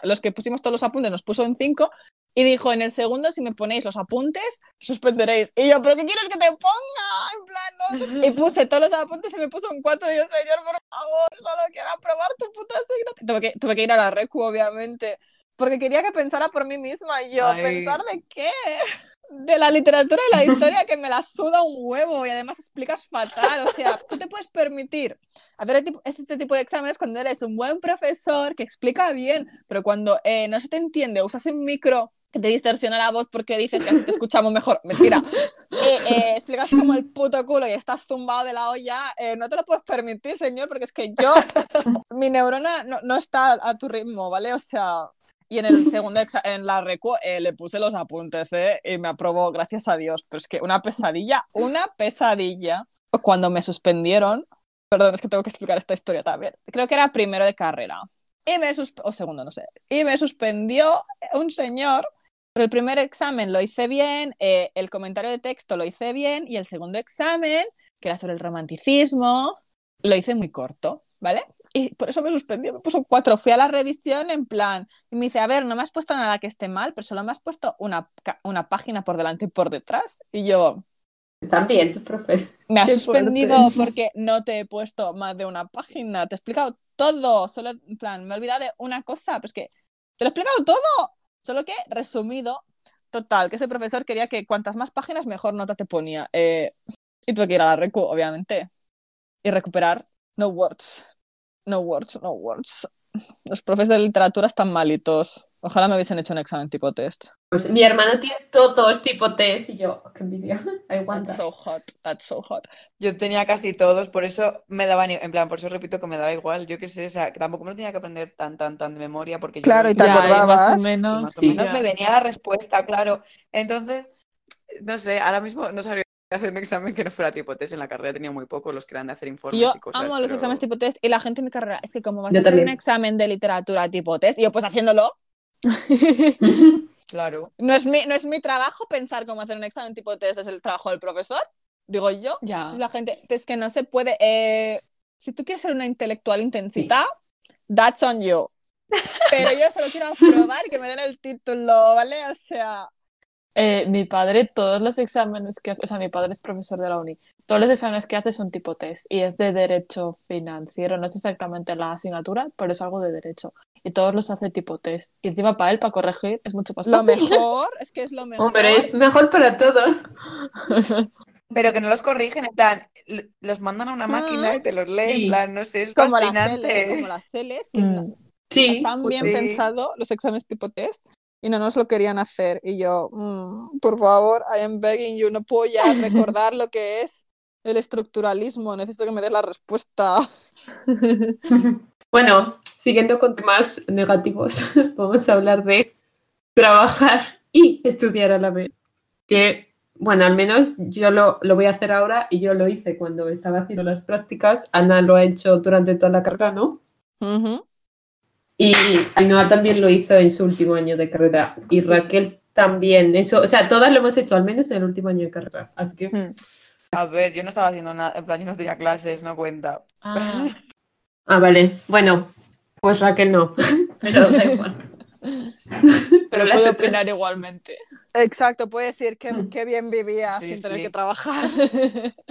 los que pusimos todos los apuntes nos puso un 5 y dijo, en el segundo, si me ponéis los apuntes, suspenderéis. Y yo, ¿pero qué quieres que te ponga? En plan, no. (laughs) Y puse todos los apuntes y me puso un 4 y yo, señor, por favor, solo quiero aprobar tu puta asignatura. Tuve que, tuve que ir a la recu, obviamente, porque quería que pensara por mí misma. Y yo, Ay. ¿pensar de qué? De la literatura y la (laughs) historia que me la suda un huevo y además explicas fatal. O sea, tú te puedes permitir hacer este tipo- este tipo de exámenes cuando eres un buen profesor que explica bien, pero cuando eh, no se te entiende, usas un micro que te distorsiona la voz porque dices que así te escuchamos mejor. (laughs) Mentira. Eh, eh, explicas como el puto culo y estás zumbado de la olla, eh, no te lo puedes permitir, señor, porque es que yo, mi neurona no, no está a tu ritmo, ¿vale? O sea, y en el (laughs) segundo en la recu eh, le puse los apuntes, ¿eh? Y me aprobó, gracias a Dios. Pero es que una pesadilla, una pesadilla. Cuando me suspendieron, perdón, es que tengo que explicar esta historia también. Creo que era primero de carrera. Y me o segundo, no sé. Y me suspendió un señor. Pero el primer examen lo hice bien, eh, el comentario de texto lo hice bien y el segundo examen, que era sobre el romanticismo, lo hice muy corto, ¿vale? Y por eso me suspendió, me puso 4. Fui a la revisión en plan, y me dice, a ver, no me has puesto nada que esté mal, pero solo me has puesto una, una página por delante y por detrás. Y yo, Están bien tus profes. me has Qué suspendido fuerte. (laughs) porque no te he puesto más de una página, te he explicado todo, solo en plan, me he olvidado de una cosa, pero es que te lo he explicado todo, solo que resumido, total, que ese profesor quería que cuantas más páginas mejor nota te ponía. Eh, y tuve que ir a la recu, obviamente, y recuperar no words, no words, no words. Los profes de literatura están malitos. Ojalá me hubiesen hecho un examen tipo test. Pues mi hermano tiene todos tipo test y yo, qué envidia. (laughs) I want That's that. so hot, that's so hot. Yo tenía casi todos, por eso me daban, i- en plan, por eso repito que me daba igual, yo qué sé, o sea, que tampoco me lo tenía que aprender tan, tan, tan de memoria, porque yo Claro, y te Ya, acordabas. más o y menos. más o menos me venía la respuesta, claro. Entonces, no sé, ahora mismo no sabría hacer un examen que no fuera tipo test, en la carrera tenía muy pocos los que eran de hacer informes Yo y cosas. amo los pero- exámenes tipo test y la gente en mi carrera es que como vas Yo a hacer un también. examen de literatura tipo test, y yo pues haciéndolo, (laughs) Claro. no es mi, no es mi trabajo pensar cómo hacer un examen tipo test, es el trabajo del profesor. digo yo. Ya. La gente, es que no se puede. eh, si tú quieres ser una intelectual intensita, that's on you. (laughs) Pero yo solo quiero probar y que me den el título, ¿vale? O sea, Eh, mi padre, todos los exámenes que hace, o sea, mi padre es profesor de la uni, todos los exámenes que hace son tipo test y es de derecho financiero, no es exactamente la asignatura, pero es algo de derecho. Y todos los hace tipo test. Y encima para él, para corregir, es mucho más lo fácil. mejor, es que es lo mejor. Hombre, es mejor para todos. (laughs) Pero que no los corrigen, en plan, los mandan a una máquina y te los leen, Sí. en plan, no sé, es como las fascinante. L, como las Ls, que es la- Mm. Sí, está tan bien sí. pensado los exámenes tipo test y no nos lo querían hacer. Y yo, mm, por favor, I am begging you, no puedo ya (laughs) recordar lo que es el estructuralismo, necesito que me des la respuesta. (laughs) Bueno, siguiendo con temas negativos, (laughs) vamos a hablar de trabajar y estudiar a la vez. Que, bueno, al menos yo lo, lo voy a hacer ahora y yo lo hice cuando estaba haciendo las prácticas. Ana lo ha hecho durante toda la carrera, ¿no? Ujú. Y Ainhoa también lo hizo en su último año de carrera. Y Sí. Raquel también. Eso, o sea, todas lo hemos hecho al menos en el último año de carrera. Así que, Mm. A ver, yo no estaba haciendo nada, en plan, yo no tenía clases, no cuenta. Ah, ah, vale. Bueno, pues Raquel no. (laughs) Pero da igual. pero puedo otras- opinar igualmente. Exacto, puede decir que, Mm. qué bien vivía Sí, sin tener sí. que trabajar. (laughs)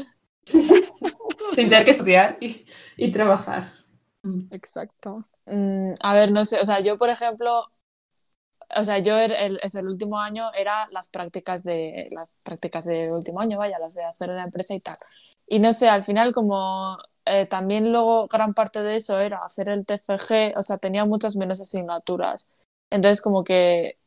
Sin tener que estudiar y, y trabajar. Exacto. Mm, a ver, no sé, o sea, yo por ejemplo, o sea, yo er- el, es el último año era las prácticas de las prácticas del último año, vaya, las de hacer en la empresa y tal. Y no sé, al final como eh, también luego gran parte de eso era hacer el TFG, o sea, tenía muchas menos asignaturas. Entonces como que,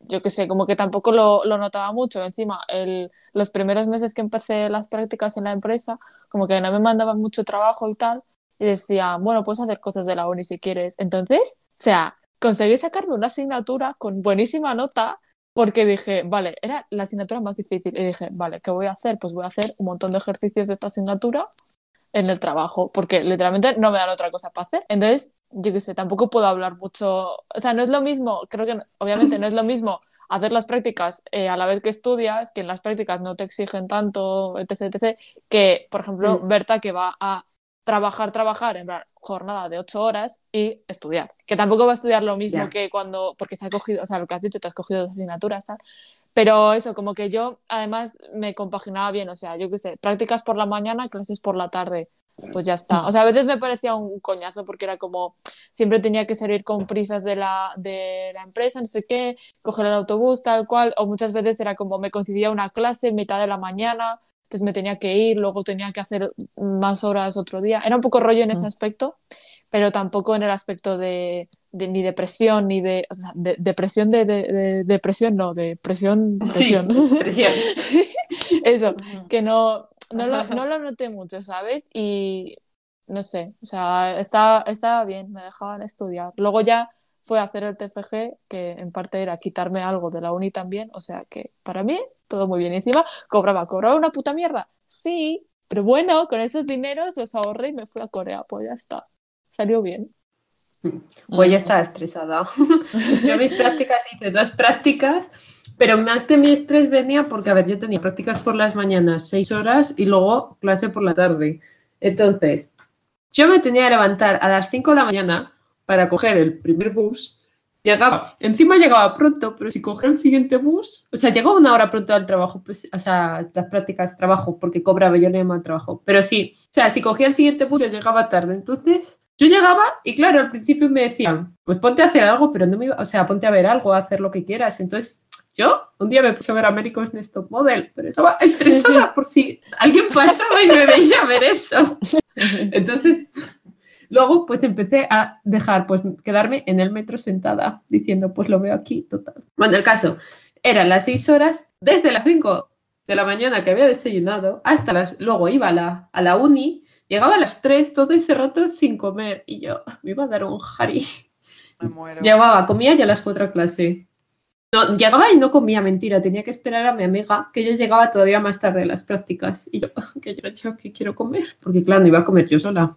yo qué sé, como que tampoco lo, lo notaba mucho. Encima, el, los primeros meses que empecé las prácticas en la empresa, como que no me mandaban mucho trabajo y tal y decía, bueno, puedes hacer cosas de la uni si quieres. Entonces, o sea, conseguí sacarme una asignatura con buenísima nota porque dije, vale, era la asignatura más difícil. Y dije, vale, ¿qué voy a hacer? Pues voy a hacer un montón de ejercicios de esta asignatura en el trabajo, porque literalmente no me dan otra cosa para hacer. Entonces, yo qué sé, tampoco puedo hablar mucho, o sea, no es lo mismo, creo que no- obviamente no es lo mismo hacer las prácticas eh, a la vez que estudias, que en las prácticas no te exigen tanto, etc, etc, que, por ejemplo, Mm. Berta que va a trabajar, trabajar, en plan, jornada de ocho horas y estudiar. Que tampoco va a estudiar lo mismo que cuando, porque se ha cogido, o sea, lo que has dicho, te has cogido dos asignaturas, tal. Pero eso, como que yo además me compaginaba bien, o sea, yo qué sé, prácticas por la mañana, clases por la tarde, pues ya está. O sea, a veces me parecía un coñazo porque era como, siempre tenía que salir con prisas de la, de la empresa, no sé qué, coger el autobús, tal cual, o muchas veces era como me coincidía una clase en mitad de la mañana, entonces me tenía que ir, luego tenía que hacer más horas otro día. Era un poco rollo en ese Mm. aspecto, pero tampoco en el aspecto de, de- ni depresión, ni de, o sea, de, depresión de, de, de- depresión, no, de presión, (laughs) Sí, presión. presión. (laughs) Eso, que no, no, lo, no lo noté mucho, ¿sabes? Y no sé, o sea, estaba, estaba bien, me dejaban estudiar. Luego ya fue hacer el TFG, que en parte era quitarme algo de la uni también, o sea que para mí todo muy bien. Y encima cobraba, cobraba una puta mierda, sí, pero bueno, con esos dineros los ahorré y me fui a Corea, pues ya está, salió bien. (laughs) Pues ya estaba estresada. (laughs) Yo mis prácticas hice dos prácticas, pero más de mi estrés venía porque, a ver, yo tenía prácticas por las mañanas, seis horas, y luego clase por la tarde. Entonces, yo me tenía que levantar a las 5 de la mañana para coger el primer bus. Llegaba, encima llegaba pronto, pero si cogía el siguiente bus, o sea, llegaba una hora pronto al trabajo, pues, o sea, las prácticas trabajo, porque cobraba yo no llamo trabajo. Pero sí, o sea, si cogía el siguiente bus, yo llegaba tarde. Entonces, yo llegaba y claro, al principio me decían, pues ponte a hacer algo, pero no me iba, o sea, ponte a ver algo, a hacer lo que quieras. Entonces, yo un día me puse a ver America's Next Top Model, pero estaba estresada por si alguien pasaba y me veía ver eso. (laughs) Entonces, luego pues empecé a dejar, pues quedarme en el metro sentada, diciendo, pues lo veo aquí, total. Bueno, el caso, eran las seis horas, desde las cinco de la mañana que había desayunado, hasta las, luego iba a la, a la uni, llegaba a las tres, todo ese rato sin comer, y yo me iba a dar un jari. Me muero. Llevaba, comía ya a las cuatro a clase. No, llegaba y no comía, mentira. Tenía que esperar a mi amiga, que yo llegaba todavía más tarde a las prácticas. Y yo, (laughs) que yo, yo que quiero comer. Porque claro, no iba a comer yo sola.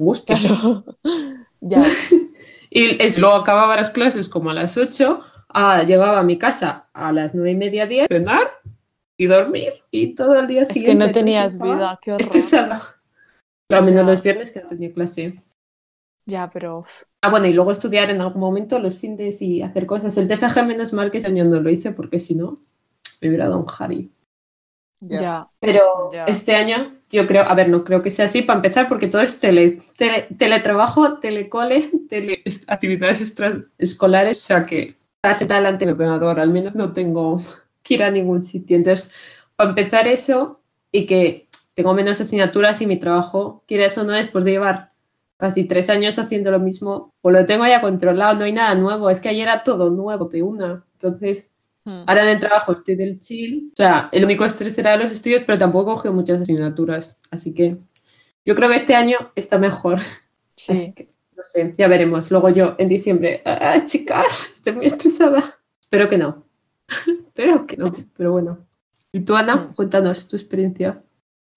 Gusto. Claro, (laughs) ya. (laughs) Y es, luego acababa las clases como a las 8, ah, llegaba a mi casa a las nueve y media, 10, cenar y dormir y todo el día Es siguiente. que no tenías estaba vida, qué horror. Estresada. Pero a menos los viernes que no tenía clase. Ya, pero Ah, bueno, y luego estudiar en algún momento los fines y hacer cosas. El TFG menos mal que ese año no lo hice porque si no, me hubiera dado un Harry. Ya. Pero Ya. este año yo creo, a ver, no creo que sea así para empezar porque todo es tele, tele- teletrabajo, telecole, tele, actividades extraescolares, o sea que para sentar delante me ordenador, al menos no tengo (laughs) que ir a ningún sitio. Entonces, para empezar eso y que tengo menos asignaturas y mi trabajo, quieras o no, después de llevar casi tres años haciendo lo mismo, pues lo tengo ya controlado, no hay nada nuevo, es que ayer era todo nuevo de una. Entonces. Ahora en el trabajo estoy del chill. O sea, el único estrés era los estudios, pero tampoco cogido muchas asignaturas. Así que yo creo que este año está mejor. Así Sí. que no sé, ya veremos. Luego yo en diciembre, ah, chicas, estoy muy estresada. Espero que no. (laughs) Espero que no, pero bueno. ¿Y tú, Ana? Cuéntanos tu experiencia.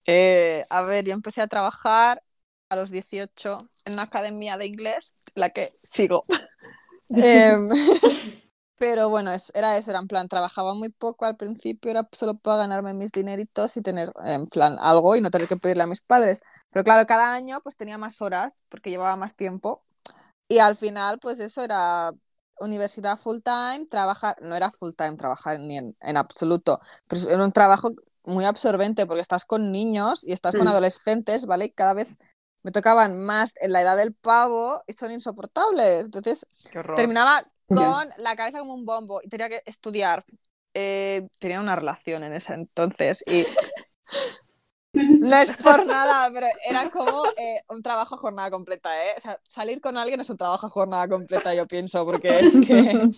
Eh, a ver, yo empecé a trabajar a los 18 en una academia de inglés, la que sigo. (laughs) Em, (laughs) pero bueno, es- era eso, era en plan, trabajaba muy poco al principio, era solo para ganarme mis dineritos y tener en plan algo y no tener que pedirle a mis padres. Pero claro, cada año pues tenía más horas porque llevaba más tiempo y al final pues eso era universidad full time, trabajar, no era full time trabajar ni en, en absoluto, pero era un trabajo muy absorbente porque estás con niños y estás con Mm. adolescentes, ¿vale? Y cada vez me tocaban más en la edad del pavo y son insoportables. Entonces terminaba Con la cabeza como un bombo y tenía que estudiar. Eh, tenía una relación en ese entonces y (laughs) no es por nada, pero era como eh, un trabajo a jornada completa, ¿eh? O sea, salir con alguien es un trabajo a jornada completa, yo pienso, porque es (laughs) que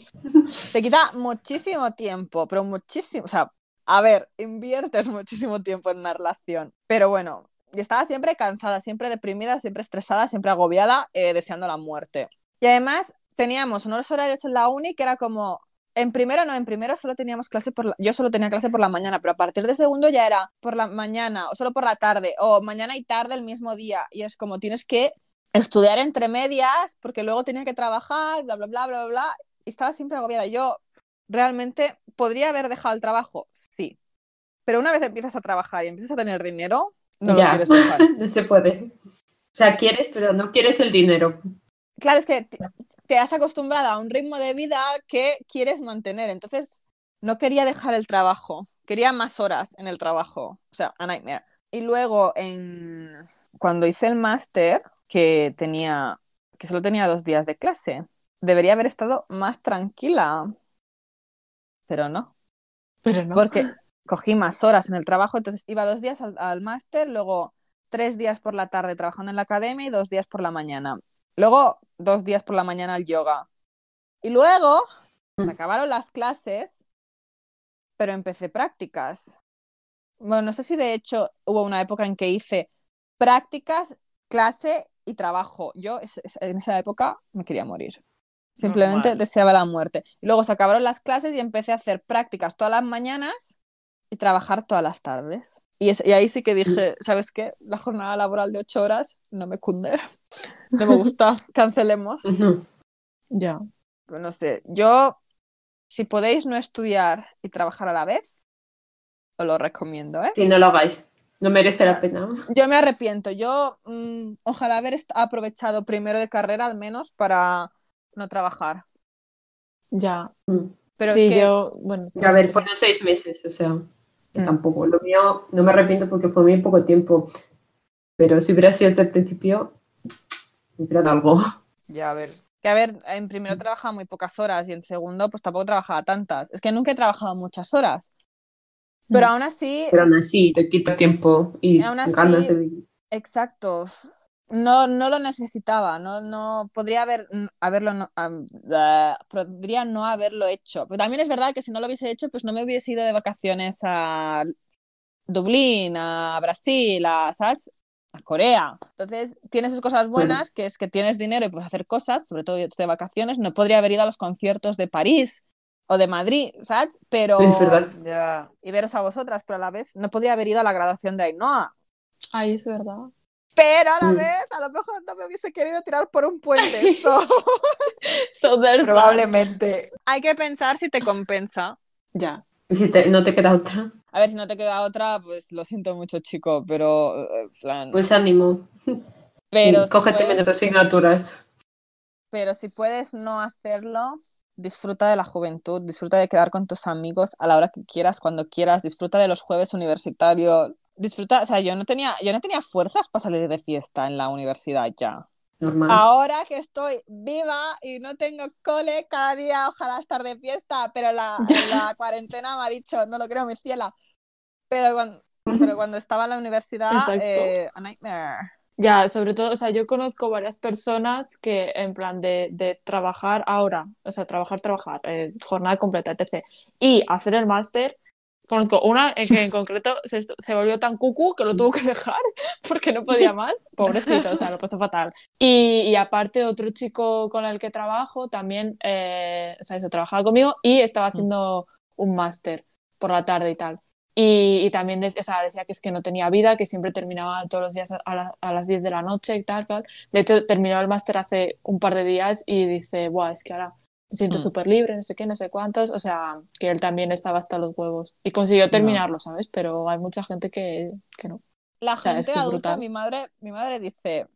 te quita muchísimo tiempo, pero muchísimo, o sea, a ver, inviertes muchísimo tiempo en una relación, pero bueno, y estaba siempre cansada, siempre deprimida, siempre estresada, siempre agobiada, eh, deseando la muerte. Y además teníamos unos horarios en la uni que era como, en primero no, en primero solo teníamos clase por la, yo solo tenía clase por la mañana, pero a partir de segundo ya era por la mañana o solo por la tarde o mañana y tarde el mismo día y es como tienes que estudiar entre medias porque luego tenía que trabajar, bla, bla, bla, bla, bla, bla, y estaba siempre agobiada. Yo realmente podría haber dejado el trabajo, sí, pero una vez empiezas a trabajar y empiezas a tener dinero, no lo Ya. quieres dejar. (laughs) No se puede. O sea, quieres, pero no quieres el dinero. Claro, es que te, has acostumbrado a un ritmo de vida que quieres mantener, entonces no quería dejar el trabajo, quería más horas en el trabajo, o sea, a nightmare. Y luego, en... cuando hice el máster, que tenía, que solo tenía dos días de clase, debería haber estado más tranquila, pero no, Pero no. porque cogí más horas en el trabajo, entonces iba dos días al, al máster, luego tres días por la tarde trabajando en la academia y dos días por la mañana. Luego dos días por la mañana al yoga. Y luego se Mm. acabaron las clases, pero empecé prácticas. Bueno, no sé si de hecho hubo una época en que hice prácticas, clase y trabajo. Yo en esa época me quería morir. Simplemente Normal. deseaba la muerte. Y luego se acabaron las clases y empecé a hacer prácticas todas las mañanas y trabajar todas las tardes. Y, es- y ahí sí que dije, ¿sabes qué? La jornada laboral de ocho horas no me cunde. No me gusta. (laughs) Cancelemos. Ya. Pues no sé, yo, si podéis no estudiar y trabajar a la vez, os lo recomiendo, ¿eh? Si no lo hagáis, no merece la pena. Yo me arrepiento, yo mm, ojalá haber aprovechado primero de carrera al menos para no trabajar. Ya. Mm. Pero sí, es que yo, bueno. A ver, fueron seis meses, o sea, que Mm. tampoco. Lo mío no me arrepiento porque fue muy poco tiempo. Pero si hubiera sido desde el principio, me hubiera dado algo. Ya, a ver. Que a ver, en primero trabajaba muy pocas horas y en segundo pues tampoco trabajaba tantas. Es que nunca he trabajado muchas horas. Pero Mm. aún así, Pero aún así, te quita tiempo y Y aún así- ganas de vivir. exacto, no, no lo necesitaba, no, no podría haber, haberlo, no, blah, podría no haberlo hecho. Pero también es verdad que si no lo hubiese hecho, pues no me hubiese ido de vacaciones a Dublín, a Brasil, a, ¿sabes? a Corea. Entonces, tiene sus cosas buenas, que es que tienes dinero y puedes hacer cosas, sobre todo de vacaciones. No podría haber ido a los conciertos de París o de Madrid, ¿sabes? Pero... Es verdad. Ya. Y veros a vosotras, pero a la vez no podría haber ido a la graduación de Ainhoa. Ay, es verdad. Pero a la Mm. vez, a lo mejor no me hubiese querido tirar por un puente. (laughs) So, So there's that. Probablemente. hay que pensar si te compensa. Ya. Y si te- no te queda otra. A ver, si no te queda otra, pues lo siento mucho, chico, pero. eh, en plan, Pues ánimo. (laughs) pero, Sí, si cógete puedes- menos asignaturas. pero si puedes no hacerlo, disfruta de la juventud, disfruta de quedar con tus amigos a la hora que quieras, cuando quieras, disfruta de los jueves universitarios. Disfruta, o sea, yo no tenía, yo no tenía fuerzas para salir de fiesta en la universidad ya. Normal. Ahora que estoy viva y no tengo cole, cada día ojalá estar de fiesta, pero la, (laughs) la cuarentena me ha dicho, no lo creo, mi ciela. Pero cuando, pero cuando estaba en la universidad, eh, a nightmare. Ya, sobre todo, o sea, yo conozco varias personas que en plan de, de trabajar ahora, o sea, trabajar, trabajar, eh, jornada completa, etc. Y hacer el máster, conozco una en que en (laughs) concreto se, se volvió tan cucu que lo tuvo que dejar (laughs) porque no podía (laughs) más, pobrecito, o sea, lo pasó fatal. Y, y aparte otro chico con el que trabajo también, eh, o sea, eso, trabajaba conmigo y estaba haciendo un máster por la tarde y tal. Y, y también de- o sea, decía que es que no tenía vida, que siempre terminaba todos los días a, la- a las 10 de la noche y tal, tal. De hecho, terminó el máster hace un par de días y dice, Buah, es que ahora me siento Mm. súper libre, no sé qué, no sé cuántos. O sea, que él también estaba hasta los huevos. Y consiguió terminarlo, ¿sabes? Pero hay mucha gente que, que no. La O sea, es gente que es adulta, brutal. mi madre, mi madre dice,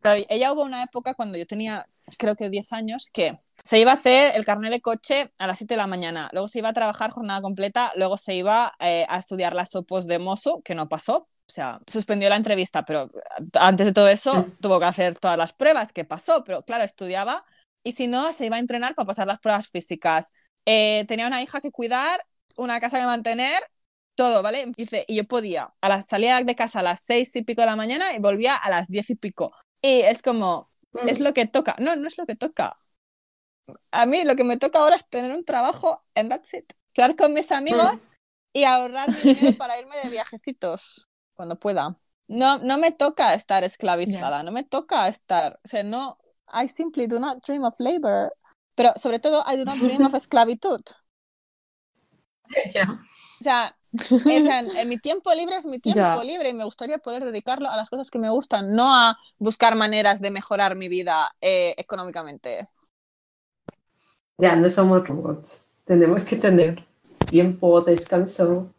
claro, ella hubo una época cuando yo tenía, creo que 10 años, que se iba a hacer el carnet de coche a las 7 de la mañana, luego se iba a trabajar jornada completa, luego se iba eh, a estudiar las opos de mozo, que no pasó, o sea, suspendió la entrevista, pero antes de todo eso tuvo que hacer todas las pruebas, que pasó, pero claro, estudiaba y si no, se iba a entrenar para pasar las pruebas físicas. Eh, tenía una hija que cuidar, una casa que mantener, todo, ¿vale? Y yo podía, a la, salía de casa a las seis y pico de la mañana y volvía a las diez y pico. Y es como, Mm. es lo que toca. No, no es lo que toca. A mí lo que me toca ahora es tener un trabajo and that's it. Quedar con mis amigos y ahorrar (laughs) dinero para irme de viajecitos cuando pueda. No, no me toca estar esclavizada, no me toca estar, o sea, no, I simply do not dream of labor, pero sobre todo I do not dream of (laughs) esclavitud. (laughs) Ya. O sea, es en, en mi tiempo libre es mi (laughs) tiempo Ya. libre y me gustaría poder dedicarlo a las cosas que me gustan, no a buscar maneras de mejorar mi vida eh, económicamente. Ya, no somos robots. Tenemos que tener tiempo, descanso,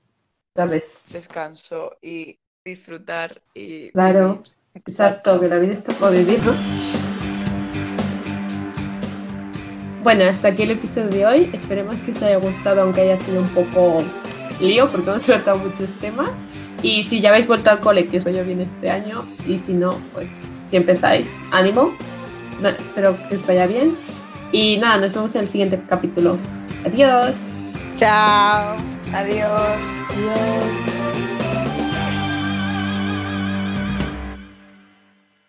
¿sabes? Descanso y disfrutar y. Claro. vivir. Exacto, que la vida está para vivir, ¿no? Bueno, hasta aquí el episodio de hoy. Esperemos que os haya gustado, aunque haya sido un poco lío, porque hemos (laughs) tratado muchos temas. Y si ya habéis vuelto al cole, que os vaya bien este año. Y si no, pues si empezáis, ánimo. No, espero que os vaya bien. Y nada, nos vemos en el siguiente capítulo. Adiós. Chao. Adiós. Adiós.